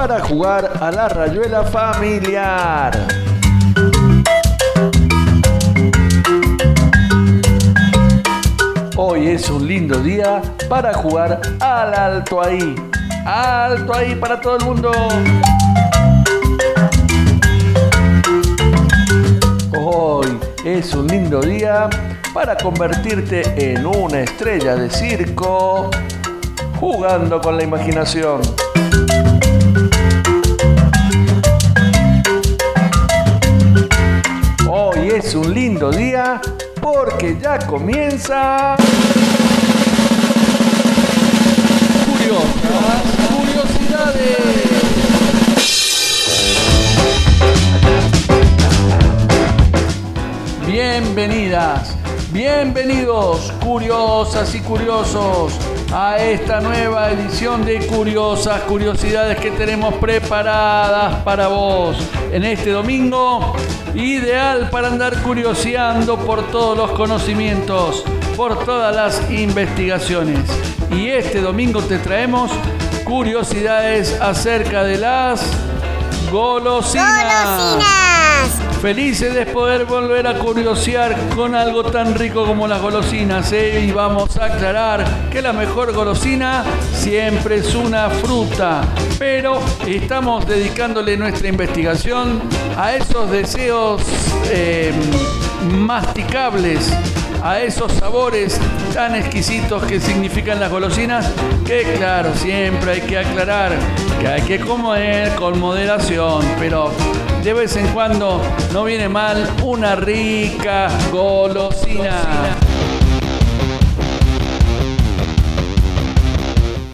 para jugar a la rayuela familiar. Hoy es un lindo día para jugar al alto ahí. Alto ahí para todo el mundo. Hoy es un lindo día para convertirte en una estrella de circo jugando con la imaginación. Es un lindo día porque ya comienza... Curiosas curiosidades. Bienvenidas, bienvenidos, curiosas y curiosos, a esta nueva edición de Curiosas Curiosidades que tenemos preparadas para vos en este domingo. Ideal para andar curioseando por todos los conocimientos, por todas las investigaciones. Y este domingo te traemos curiosidades acerca de las golosinas. Felices de poder volver a curiosear con algo tan rico como las golosinas. ¿eh? Y vamos a aclarar que la mejor golosina siempre es una fruta. Pero estamos dedicándole nuestra investigación a esos deseos eh, masticables a esos sabores tan exquisitos que significan las golosinas, que claro, siempre hay que aclarar que hay que comer con moderación, pero de vez en cuando no viene mal una rica golosina.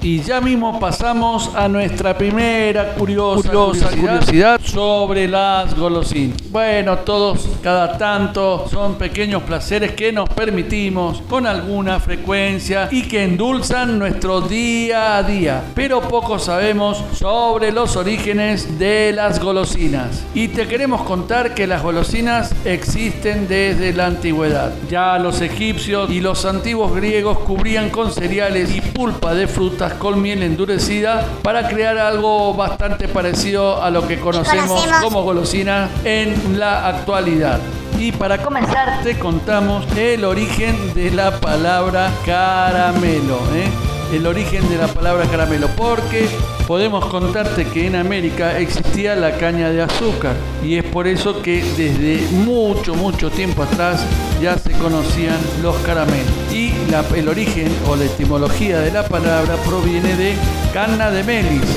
Y ya mismo pasamos a nuestra primera curiosa, curiosidad, sobre las golosinas. Bueno, todos cada tanto son pequeños placeres que nos permitimos con alguna frecuencia y que endulzan nuestro día a día. Pero poco sabemos sobre los orígenes de las golosinas. Y te queremos contar que las golosinas existen desde la antigüedad. Ya los egipcios y los antiguos griegos cubrían con cereales y pulpa de frutas con miel endurecida para crear algo bastante parecido a lo que conocemos, como golosina en la actualidad. Y para comenzar te contamos el origen de la palabra caramelo. ¿eh? El origen de la palabra caramelo, porque podemos contarte que en América existía la caña de azúcar y es por eso que desde mucho, mucho tiempo atrás ya se conocían los caramelos. Y el origen o la etimología de la palabra proviene de cana de melis,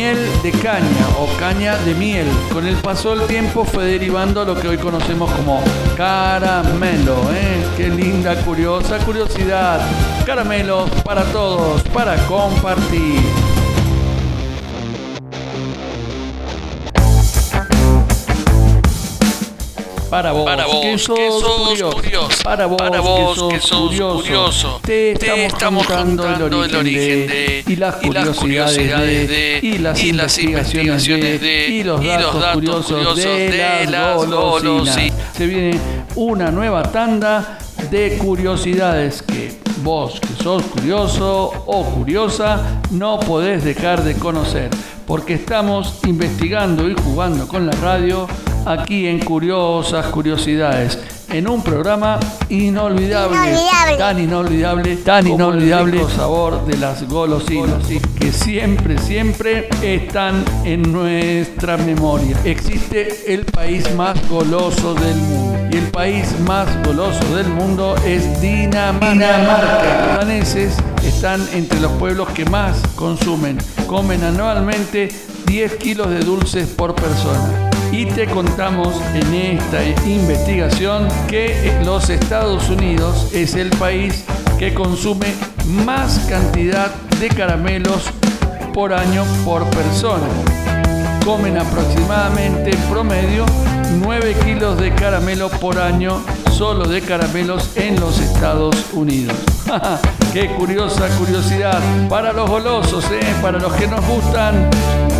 miel de caña o caña de miel. Con el paso del tiempo fue derivando lo que hoy conocemos como caramelo. ¿eh? Qué linda, curiosa curiosidad. Caramelos para todos, para compartir. Para vos, que sos, curioso. Para vos, que sos, curioso. Te estamos, contando, el origen, de, y las curiosidades, de, y las, investigaciones, de, y los datos, curiosos, de, las golosinas. Se viene una nueva tanda de curiosidades que vos, que sos curioso o curiosa, no podés dejar de conocer, porque estamos investigando y jugando con la radio aquí en Curiosas Curiosidades, en un programa inolvidable, tan inolvidable, tan inolvidable el sabor de las golosinas, que siempre, siempre están en nuestra memoria. Existe el país más goloso del mundo y el país más goloso del mundo es Dinamarca. Los daneses están entre los pueblos que más consumen. Comen anualmente 10 kilos de dulces por persona y te contamos en esta investigación que los Estados Unidos es el país que consume más cantidad de caramelos por año por persona. Comen aproximadamente en promedio 9 kilos de caramelo por año solo de caramelos en los Estados Unidos. Qué curiosa curiosidad para los golosos, ¿eh? para los que nos gustan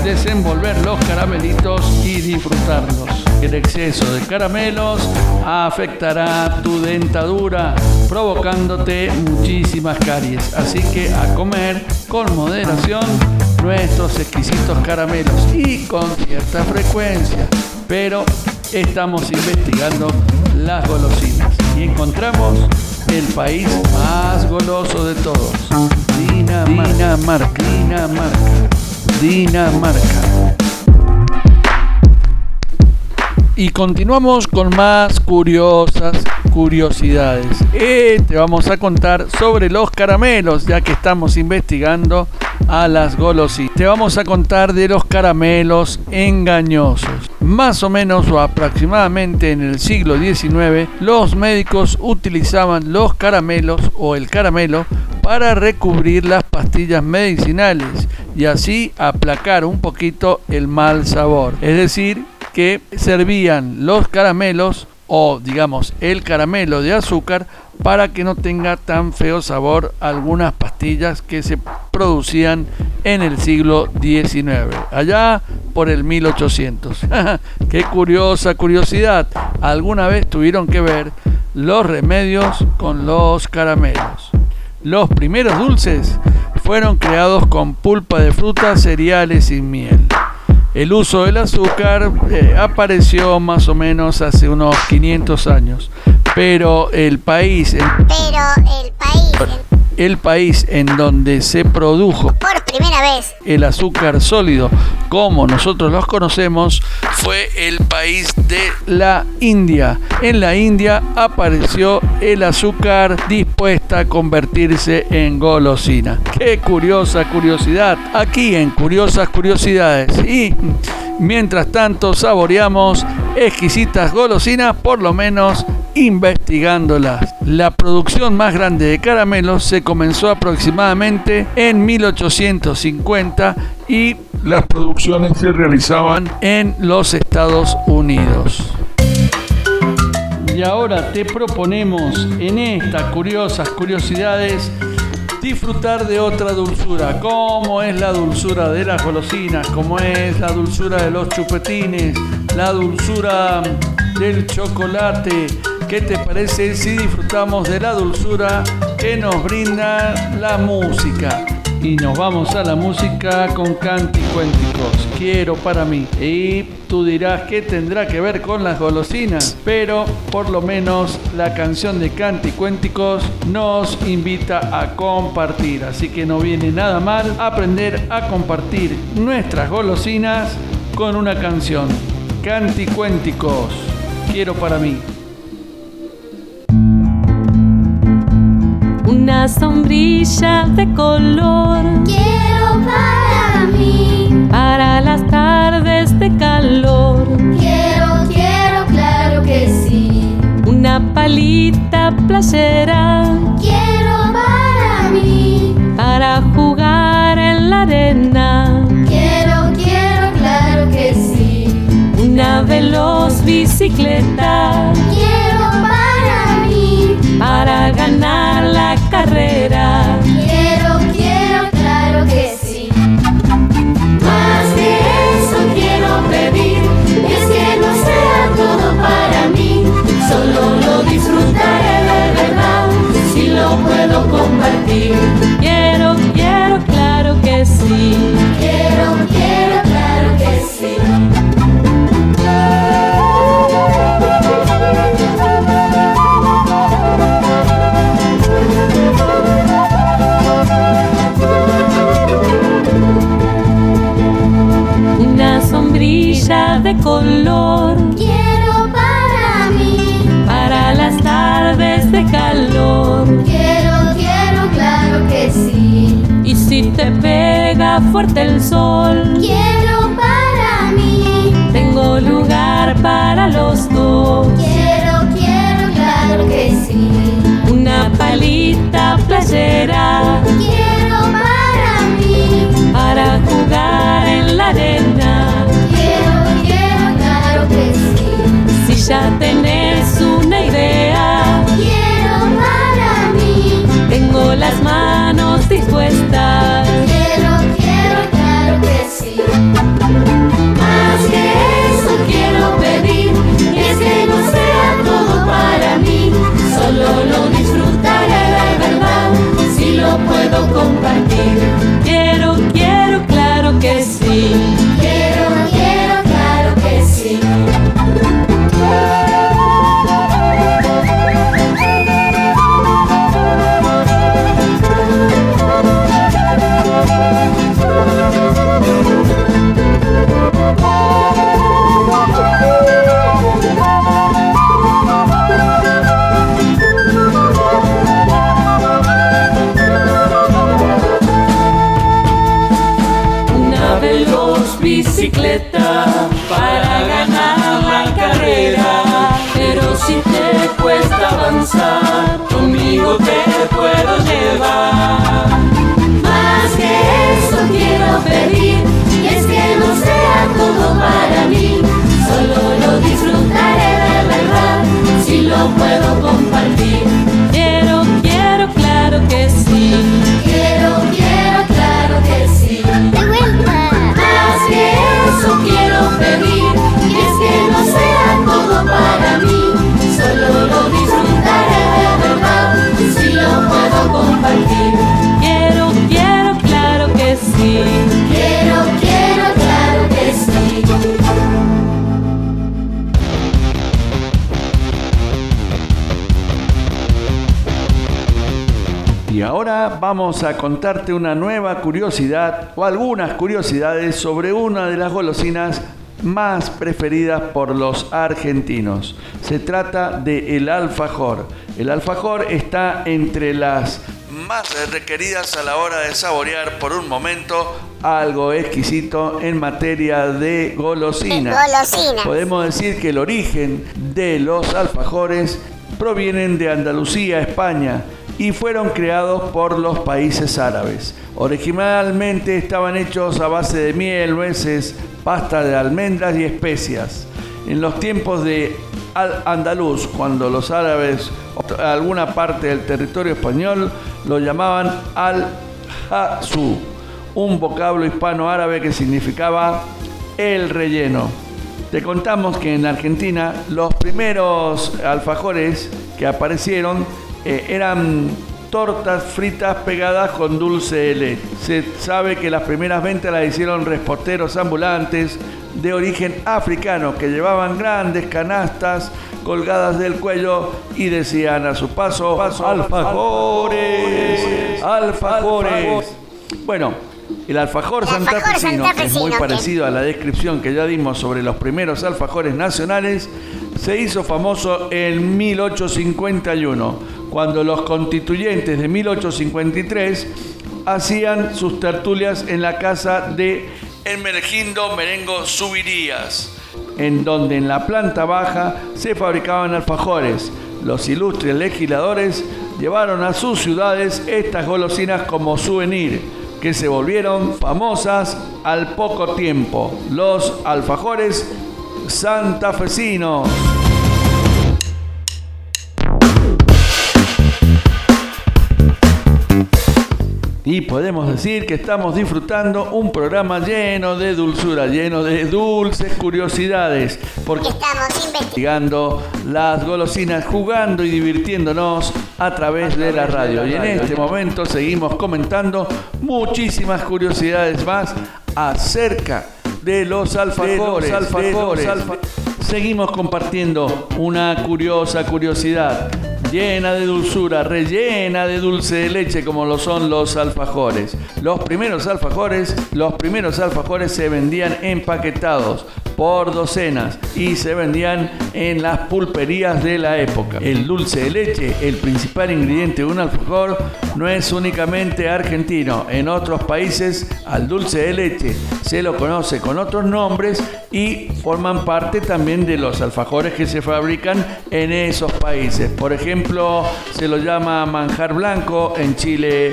desenvolver los caramelitos y disfrutarlos. El exceso de caramelos afectará tu dentadura, provocándote muchísimas caries. Así que a comer con moderación nuestros exquisitos caramelos y con cierta frecuencia, pero estamos investigando las golosinas y encontramos el país más goloso de todos, Dinamarca. Dinamarca. Dinamarca. Y continuamos con más curiosas curiosidades. Te vamos a contar sobre los caramelos, ya que estamos investigando a las golosinas. Te vamos a contar de los caramelos engañosos. Más o menos o aproximadamente en el siglo XIX, los médicos utilizaban los caramelos o el caramelo para recubrir las pastillas medicinales y así aplacar un poquito el mal sabor. Es decir, que servían los caramelos o digamos el caramelo de azúcar para que no tenga tan feo sabor algunas pastillas que se producían en el siglo XIX, allá por el 1800. Qué curiosa curiosidad, alguna vez tuvieron que ver los remedios con los caramelos. Los primeros dulces fueron creados con pulpa de frutas, cereales y miel. El uso del azúcar eh, apareció más o menos hace unos 500 años, pero el país... pero el país el país en donde se produjo por primera vez el azúcar sólido como nosotros los conocemos fue el país de la India. En la India apareció el azúcar dispuesta a convertirse en golosina. Qué curiosa curiosidad. Aquí en Curiosas Curiosidades. Y mientras tanto saboreamos exquisitas golosinas, por lo menos investigándolas. La producción más grande de caramelos se comenzó aproximadamente en 1850 y las producciones se realizaban en los Estados Unidos. Y ahora te proponemos en estas curiosas curiosidades disfrutar de otra dulzura, como es la dulzura de las golosinas, como es la dulzura de los chupetines, la dulzura del chocolate, ¿Qué te parece si disfrutamos de la dulzura que nos brinda la música? Y nos vamos a la música con Cuénticos. Quiero para mí. Y tú dirás que tendrá que ver con las golosinas, pero por lo menos la canción de Cuénticos nos invita a compartir. Así que no viene nada mal aprender a compartir nuestras golosinas con una canción. Cuénticos. Quiero para mí. Una sombrilla de color. Quiero para mí, para las tardes de calor. Quiero, quiero, claro que sí. Una palita playera. Quiero para mí, para jugar en la arena. Quiero, quiero, claro que sí. Una veloz bicicleta. Quiero para mí, para ganar solo lo disfrutaré de verdad, si lo puedo compartir. Quiero, quiero, claro que sí. Quiero, quiero, claro que sí. de color. Si te pega fuerte el sol, quiero compartir. Quiero, quiero, claro que sí. Vamos a contarte una nueva curiosidad o algunas curiosidades sobre una de las golosinas más preferidas por los argentinos. Se trata de el alfajor. El alfajor está entre las más requeridas a la hora de saborear por un momento algo exquisito en materia de golosina. Podemos decir que el origen de los alfajores provienen de Andalucía, España, y fueron creados por los países árabes. Originalmente estaban hechos a base de miel, nueces, pasta de almendras y especias. En los tiempos de Al-Andalus, cuando los árabes alguna parte del territorio español lo llamaban al-hasu, un vocablo hispano-árabe que significaba el relleno. Te contamos que en Argentina los primeros alfajores que aparecieron eh, eran tortas fritas pegadas con dulce de leche. Se sabe que las primeras ventas las hicieron reporteros ambulantes de origen africano que llevaban grandes canastas colgadas del cuello y decían a su paso, alfajores, alfajores. Bueno, el alfajor, santafesino, que es muy parecido a la descripción que ya dimos sobre los primeros alfajores nacionales, se hizo famoso en 1851, cuando los constituyentes de 1853 hacían sus tertulias en la casa de Hermergindo Merengo Subirías en donde en la planta baja se fabricaban alfajores. Los ilustres legisladores llevaron a sus ciudades estas golosinas como souvenir, que se volvieron famosas al poco tiempo, los alfajores santafesinos. Y podemos decir que estamos disfrutando un programa lleno de dulzura, lleno de dulces curiosidades, porque estamos investigando las golosinas, jugando y divirtiéndonos a través de la radio. Y en este momento seguimos comentando muchísimas curiosidades más acerca de los alfajores. Seguimos compartiendo una curiosa curiosidad llena de dulzura, rellena de dulce de leche como lo son los alfajores. Los primeros alfajores, los primeros alfajores se vendían empaquetados por docenas y se vendían en las pulperías de la época. El dulce de leche, el principal ingrediente de un alfajor, no es únicamente argentino. En otros países al dulce de leche se lo conoce con otros nombres y forman parte también de los alfajores que se fabrican en esos países. Por ejemplo, se lo llama manjar blanco en Chile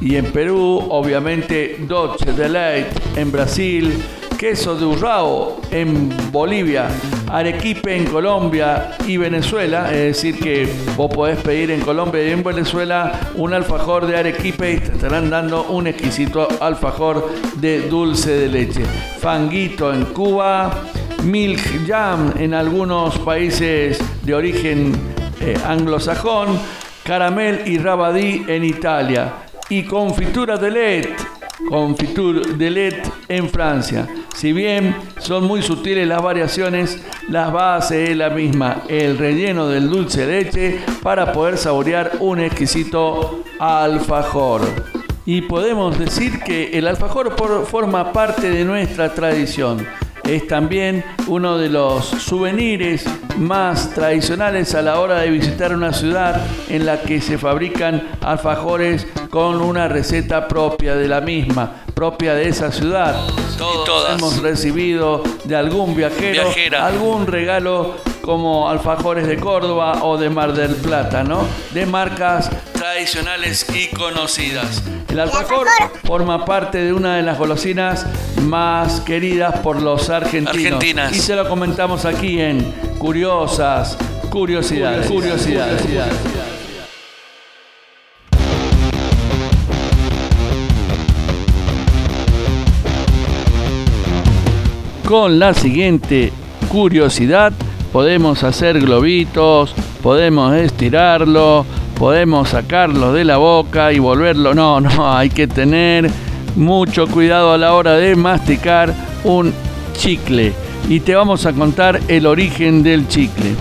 y en Perú, obviamente Dolce de Leite en Brasil, queso de urrao en Bolivia, arequipe en Colombia y Venezuela, es decir que vos podés pedir en Colombia y en Venezuela un alfajor de arequipe y te estarán dando un exquisito alfajor de dulce de leche. Fanguito en Cuba, milk jam en algunos países de origen eh, anglosajón, caramel y rabadí en Italia y confitura de leche Confiture de LED en Francia. Si bien son muy sutiles las variaciones, la base es la misma, el relleno del dulce de leche para poder saborear un exquisito alfajor. Y podemos decir que el alfajor forma parte de nuestra tradición es también uno de los souvenirs más tradicionales a la hora de visitar una ciudad en la que se fabrican alfajores con una receta propia de la misma, propia de esa ciudad. Todos hemos recibido de algún viajero algún regalo como alfajores de Córdoba o de Mar del Plata, ¿no? De marcas tradicionales y conocidas. El alfajor forma parte de una de las golosinas más queridas por los argentinos. Y se lo comentamos aquí en Curiosas Curiosidades. Curiosidades. Con la siguiente curiosidad podemos hacer globitos, podemos estirarlo, podemos sacarlo de la boca y volverlo. No, no, hay que tener mucho cuidado a la hora de masticar un chicle. Y te vamos a contar el origen del chicle.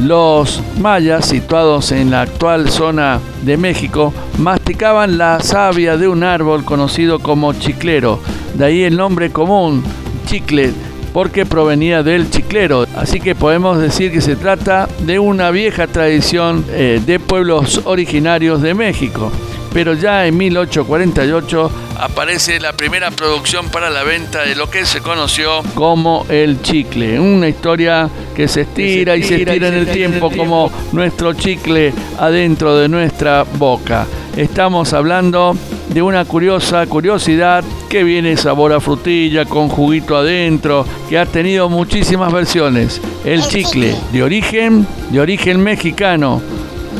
Los mayas, situados en la actual zona de México, masticaban la savia de un árbol conocido como chiclero, de ahí el nombre común, chicle, porque provenía del chiclero. Así que podemos decir que se trata de una vieja tradición eh, de pueblos originarios de México. Pero ya en 1848 aparece la primera producción para la venta de lo que se conoció como el chicle. Una historia que se estira, y se estira en el tiempo como nuestro chicle adentro de nuestra boca. Estamos hablando de una curiosa curiosidad que viene sabor a frutilla con juguito adentro, que ha tenido muchísimas versiones. El chicle de origen, de origen mexicano,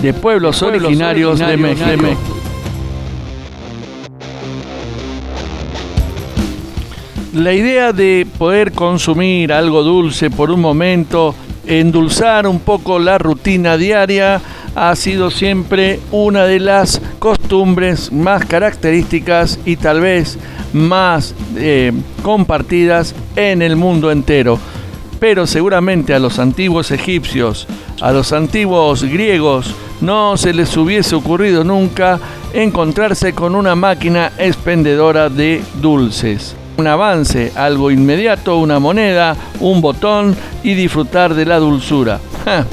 de pueblos, originarios, de México. La idea de poder consumir algo dulce por un momento, endulzar un poco la rutina diaria, ha sido siempre una de las costumbres más características y tal vez más eh, compartidas en el mundo entero. Pero seguramente a los antiguos egipcios, a los antiguos griegos, no se les hubiese ocurrido nunca encontrarse con una máquina expendedora de dulces. Un avance, algo inmediato, una moneda, un botón y disfrutar de la dulzura.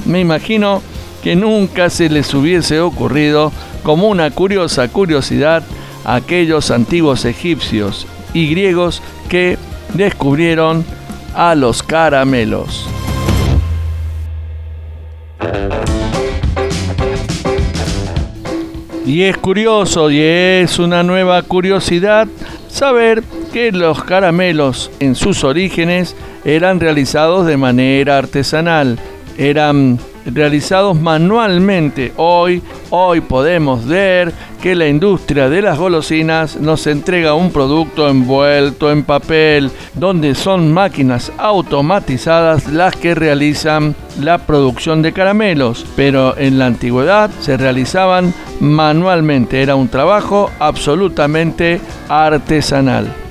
me imagino que nunca se les hubiese ocurrido como una curiosa curiosidad a aquellos antiguos egipcios y griegos que descubrieron a los caramelos. Y es curioso y es una nueva curiosidad saber que los caramelos en sus orígenes eran realizados de manera artesanal, eran realizados manualmente. Hoy, hoy podemos ver que la industria de las golosinas nos entrega un producto envuelto en papel, donde son máquinas automatizadas las que realizan la producción de caramelos, pero en la antigüedad se realizaban manualmente, era un trabajo absolutamente artesanal.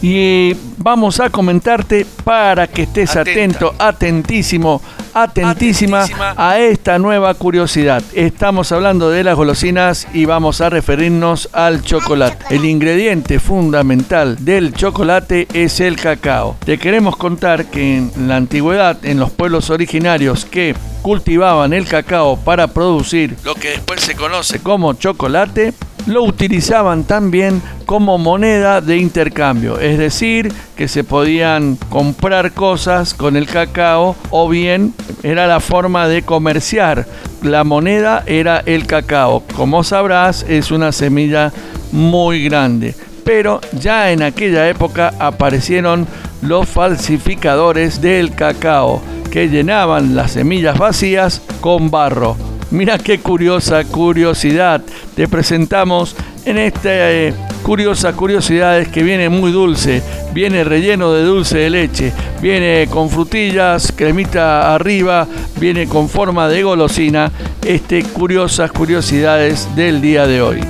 Y vamos a comentarte para que estés atento, atentísimo, atentísima, a esta nueva curiosidad. Estamos hablando de las golosinas y vamos a referirnos al chocolate. El ingrediente fundamental del chocolate es el cacao. Te queremos contar que en la antigüedad, en los pueblos originarios que cultivaban el cacao para producir lo que después se conoce como chocolate, lo utilizaban también como moneda de intercambio, es decir, que se podían comprar cosas con el cacao o bien era la forma de comerciar. La moneda era el cacao. Como sabrás, es una semilla muy grande. Pero ya en aquella época aparecieron los falsificadores del cacao que llenaban las semillas vacías con barro Mira qué curiosa curiosidad. Te presentamos en esta eh, curiosa curiosidades que viene muy dulce, viene relleno de dulce de leche, viene con frutillas, cremita arriba, viene con forma de golosina, este curiosas curiosidades del día de hoy.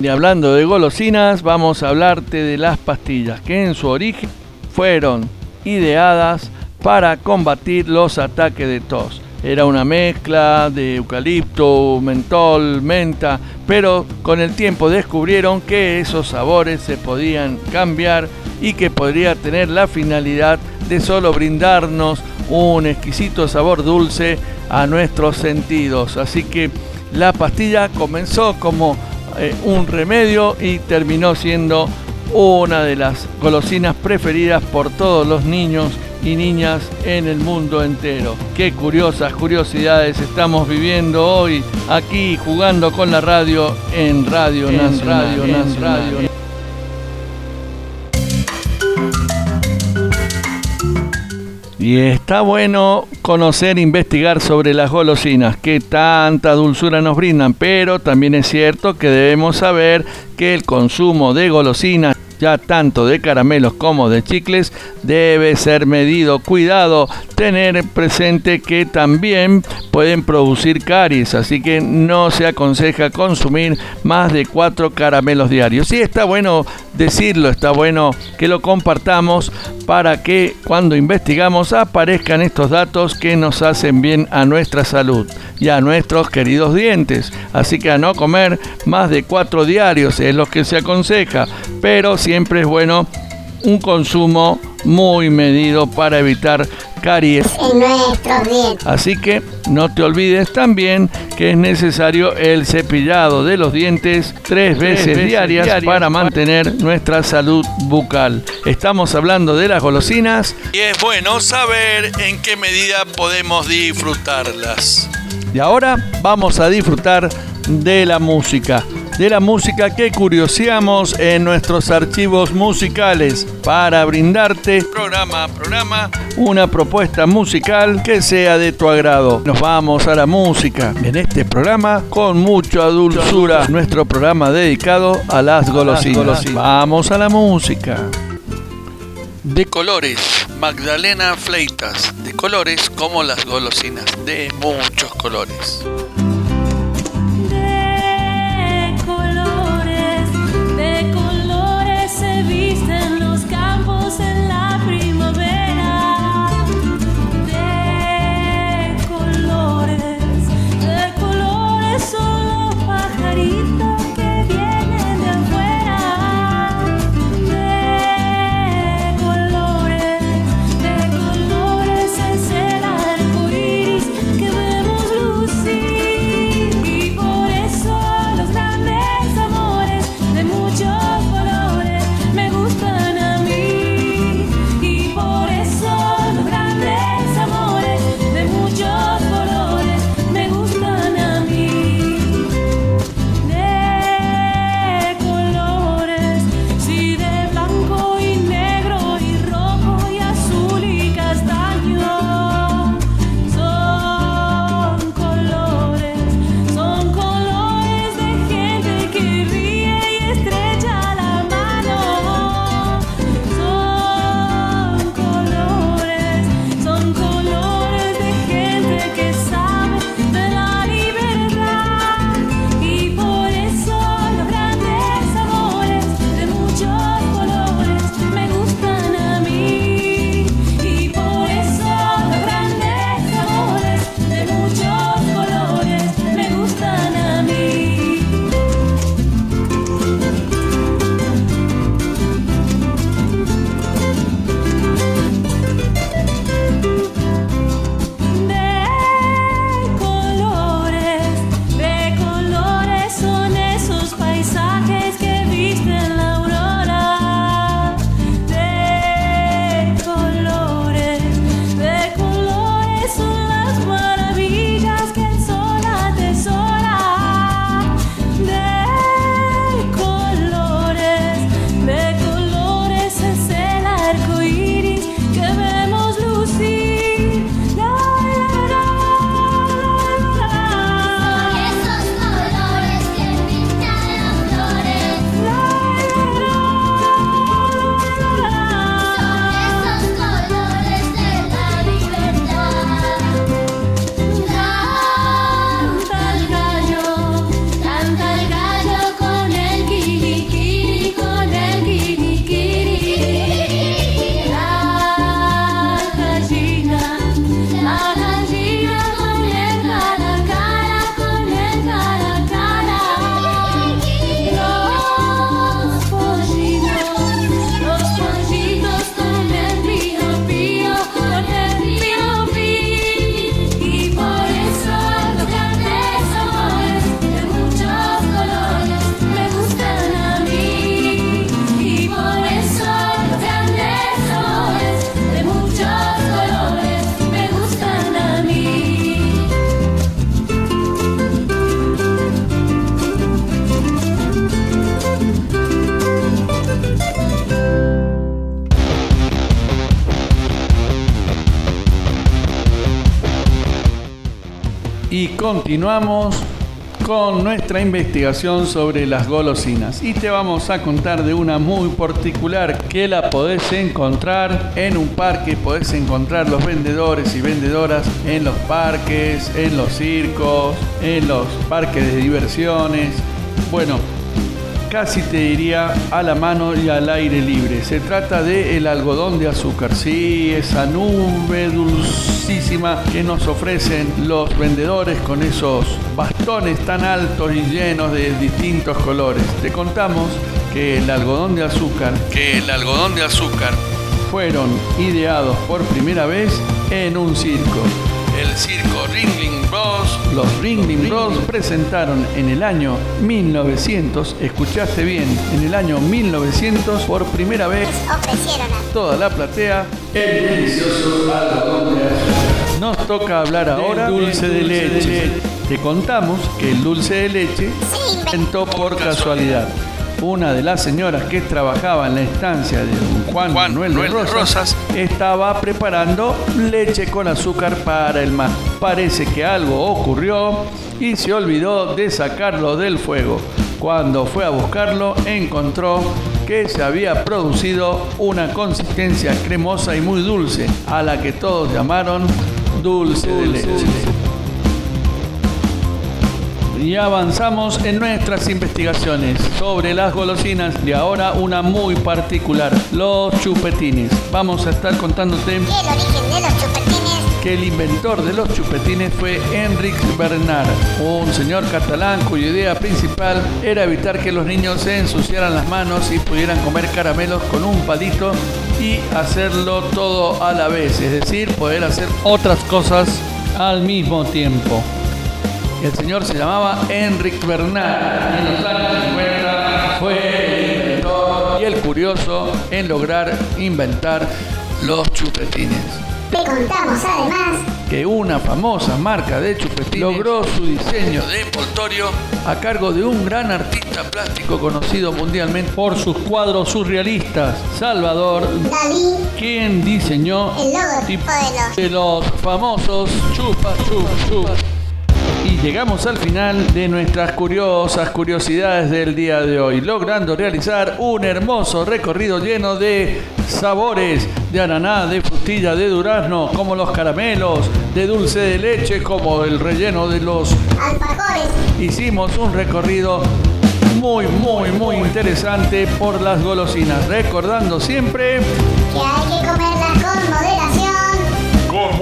Y hablando de golosinas, vamos a hablarte de las pastillas que en su origen fueron ideadas para combatir los ataques de tos. Era una mezcla de eucalipto, mentol, menta, pero con el tiempo descubrieron que esos sabores se podían cambiar y que podría tener la finalidad de solo brindarnos un exquisito sabor dulce a nuestros sentidos. Así que la pastilla comenzó como eh, un remedio y terminó siendo una de las golosinas preferidas por todos los niños y niñas en el mundo entero. Qué curiosas curiosidades estamos viviendo hoy aquí jugando con la radio en Radio Radio, Radio. Y está bueno conocer, investigar sobre las golosinas, que tanta dulzura nos brindan, pero también es cierto que debemos saber que el consumo de golosinas ya tanto de caramelos como de chicles, debe ser medido. Cuidado, tener presente que también pueden producir caries, así que no se aconseja consumir más de cuatro caramelos diarios. Sí está bueno decirlo, está bueno que lo compartamos para que cuando investigamos aparezcan estos datos que nos hacen bien a nuestra salud y a nuestros queridos dientes. Así que a no comer más de cuatro diarios es lo que se aconseja, pero siempre es bueno un consumo muy medido para evitar caries en nuestros dientes. Así que no te olvides también que es necesario el cepillado de los dientes tres veces, diarias, para mantener nuestra salud bucal. Estamos hablando de las golosinas y es bueno saber en qué medida podemos disfrutarlas. Y ahora vamos a disfrutar de la música de la música que curioseamos en nuestros archivos musicales para brindarte programa a programa una propuesta musical que sea de tu agrado. Nos vamos a la música en este programa con mucha dulzura, nuestro programa dedicado a las golosinas. Vamos a la música. De colores, Magdalena Fleitas, de colores como las golosinas, de muchos colores. Continuamos con nuestra investigación sobre las golosinas y te vamos a contar de una muy particular que la podés encontrar en un parque, podés encontrar los vendedores y vendedoras en los parques, en los circos, en los parques de diversiones. Bueno, casi te diría a la mano y al aire libre. Se trata de el algodón de azúcar, sí, esa nube dulcísima que nos ofrecen los vendedores con esos bastones tan altos y llenos de distintos colores. Te contamos que el algodón de azúcar, que el algodón de azúcar fueron ideados por primera vez en un circo. El circo Ringling Bros. Los Ringling Bros presentaron en el año 1900, escuchaste bien, en el año 1900 por primera vez ofrecieron a toda la platea el delicioso algodón de azúcar. Nos toca hablar ahora del dulce de leche. Te contamos que el dulce de leche se inventó por casualidad una de las señoras que trabajaba en la estancia de Juan, Manuel, de Rosas, estaba preparando leche con azúcar para el mar. Parece que algo ocurrió y se olvidó de sacarlo del fuego. Cuando fue a buscarlo, encontró que se había producido una consistencia cremosa y muy dulce, a la que todos llamaron dulce, de leche y avanzamos en nuestras investigaciones sobre las golosinas y ahora una muy particular, los chupetines. Vamos a estar contándote el origen de los chupetines. Que el inventor de los chupetines fue Enric Bernard, un señor catalán cuya idea principal era evitar que los niños se ensuciaran las manos y pudieran comer caramelos con un palito y hacerlo todo a la vez, es decir, poder hacer otras cosas al mismo tiempo. El señor se llamaba Enric Bernard. En los años 50 fue el inventor y el curioso en lograr inventar los chupetines. Te contamos además que una famosa marca de chupetines logró su diseño de envoltorio a cargo de un gran artista plástico conocido mundialmente por sus cuadros surrealistas, Salvador Dalí, quien diseñó el logotipo de de los famosos chupa chup chup y llegamos al final de nuestras curiosas curiosidades del día de hoy, logrando realizar un hermoso recorrido lleno de sabores de ananá, de frutilla, de durazno, como los caramelos, de dulce de leche, como el relleno de los alfajores. Hicimos un recorrido muy, muy, muy interesante por las golosinas, recordando siempre que hay que comerlas con moderación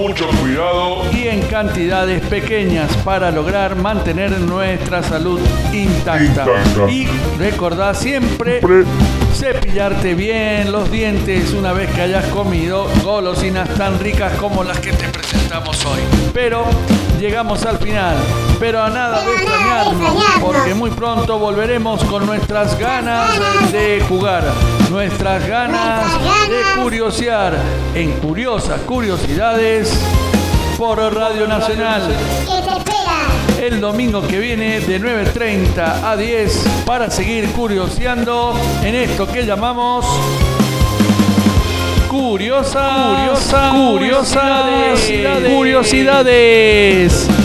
mucho cuidado y en cantidades pequeñas para lograr mantener nuestra salud intacta. Intacta. Y recordá siempre cepillarte bien los dientes una vez que hayas comido golosinas tan ricas como las que te presentamos hoy. Pero llegamos al final, pero a nada de extrañarnos, porque muy pronto volveremos con nuestras ganas de jugar, nuestras ganas de curiosear en curiosas curiosidades por Radio Nacional. El domingo que viene de 9.30 a 10 para seguir curioseando en esto que llamamos Curiosa, curiosa, curiosidades. curiosidades.